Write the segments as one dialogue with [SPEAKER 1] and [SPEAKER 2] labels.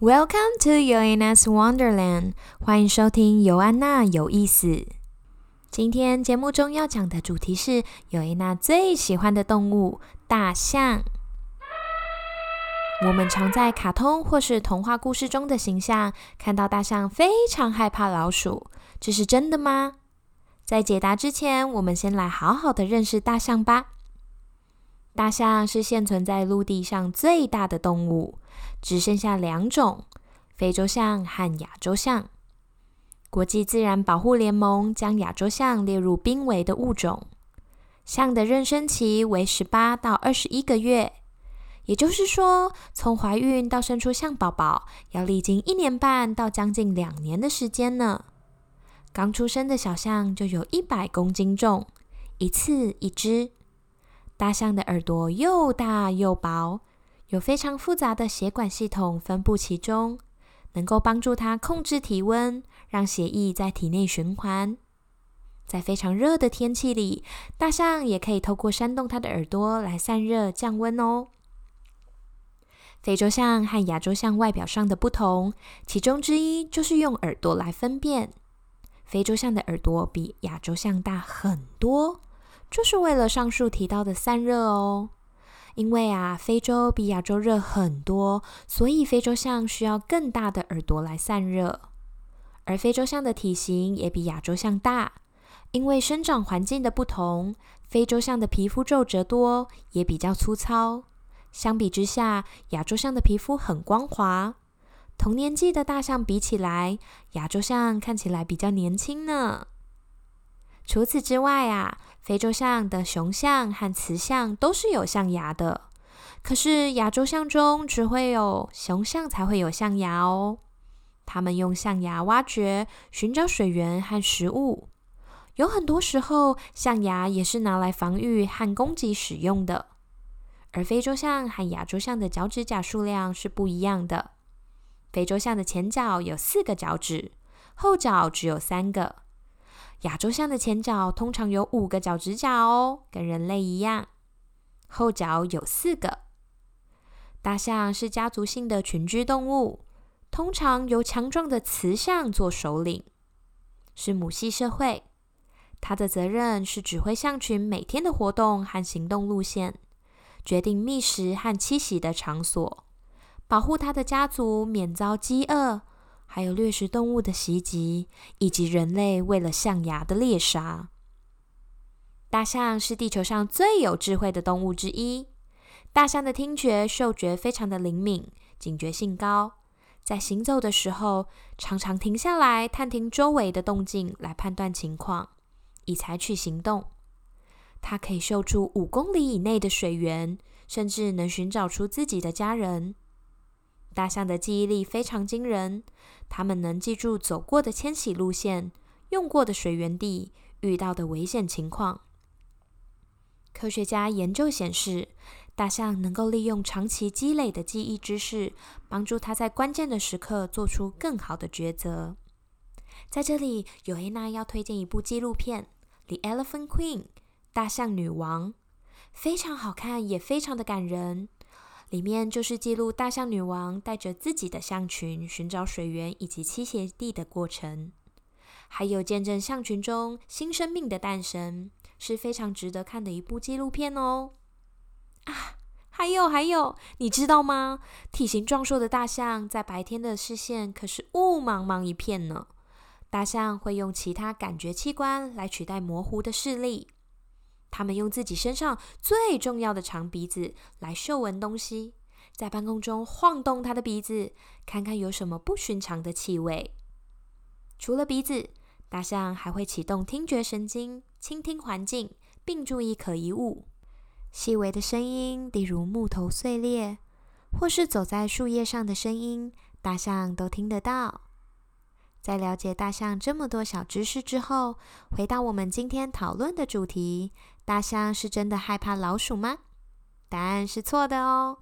[SPEAKER 1] Welcome to Yoanna's Wonderland，欢迎收听尤安娜有意思。今天节目中要讲的主题是尤安娜最喜欢的动物——大象。我们常在卡通或是童话故事中的形象看到大象非常害怕老鼠，这是真的吗？在解答之前，我们先来好好的认识大象吧。大象是现存在陆地上最大的动物。只剩下两种：非洲象和亚洲象。国际自然保护联盟将亚洲象列入濒危的物种。象的妊娠期为十八到二十一个月，也就是说，从怀孕到生出象宝宝要历经一年半到将近两年的时间呢。刚出生的小象就有一百公斤重，一次一只。大象的耳朵又大又薄。有非常复杂的血管系统分布其中，能够帮助它控制体温，让血液在体内循环。在非常热的天气里，大象也可以透过扇动它的耳朵来散热降温哦。非洲象和亚洲象外表上的不同，其中之一就是用耳朵来分辨。非洲象的耳朵比亚洲象大很多，就是为了上述提到的散热哦。因为啊，非洲比亚洲热很多，所以非洲象需要更大的耳朵来散热。而非洲象的体型也比亚洲象大，因为生长环境的不同，非洲象的皮肤皱褶多，也比较粗糙。相比之下，亚洲象的皮肤很光滑。同年纪的大象比起来，亚洲象看起来比较年轻呢。除此之外啊。非洲象的雄象和雌象都是有象牙的，可是亚洲象中只会有雄象才会有象牙哦。它们用象牙挖掘、寻找水源和食物，有很多时候象牙也是拿来防御和攻击使用的。而非洲象和亚洲象的脚趾甲数量是不一样的，非洲象的前脚有四个脚趾，后脚只有三个。亚洲象的前脚通常有五个脚趾甲哦，跟人类一样。后脚有四个。大象是家族性的群居动物，通常由强壮的雌象做首领，是母系社会。它的责任是指挥象群每天的活动和行动路线，决定觅食和栖息的场所，保护它的家族免遭饥饿。还有掠食动物的袭击，以及人类为了象牙的猎杀。大象是地球上最有智慧的动物之一。大象的听觉、嗅觉非常的灵敏，警觉性高。在行走的时候，常常停下来探听周围的动静，来判断情况，以采取行动。它可以嗅出五公里以内的水源，甚至能寻找出自己的家人。大象的记忆力非常惊人，它们能记住走过的迁徙路线、用过的水源地、遇到的危险情况。科学家研究显示，大象能够利用长期积累的记忆知识，帮助它在关键的时刻做出更好的抉择。在这里，有黑娜要推荐一部纪录片《The Elephant Queen》（大象女王），非常好看，也非常的感人。里面就是记录大象女王带着自己的象群寻找水源以及栖息地的过程，还有见证象群中新生命的诞生，是非常值得看的一部纪录片哦。啊，还有还有，你知道吗？体型壮硕的大象在白天的视线可是雾茫茫一片呢。大象会用其他感觉器官来取代模糊的视力。他们用自己身上最重要的长鼻子来嗅闻东西，在半空中晃动它的鼻子，看看有什么不寻常的气味。除了鼻子，大象还会启动听觉神经，倾听环境，并注意可疑物。细微的声音，例如木头碎裂，或是走在树叶上的声音，大象都听得到。在了解大象这么多小知识之后，回到我们今天讨论的主题。大象是真的害怕老鼠吗？答案是错的哦。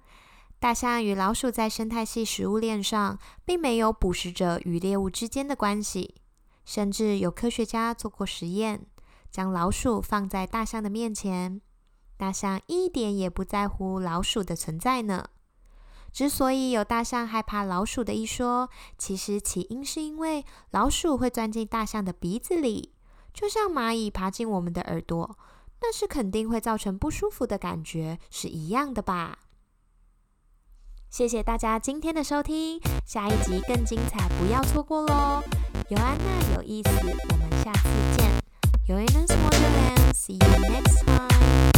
[SPEAKER 1] 大象与老鼠在生态系食物链上，并没有捕食者与猎物之间的关系。甚至有科学家做过实验，将老鼠放在大象的面前，大象一点也不在乎老鼠的存在呢。之所以有大象害怕老鼠的一说，其实起因是因为老鼠会钻进大象的鼻子里，就像蚂蚁爬进我们的耳朵，那是肯定会造成不舒服的感觉，是一样的吧。谢谢大家今天的收听，下一集更精彩，不要错过喽！有安娜有意思，我们下次见。有 Anna's Wonderland，see you next time。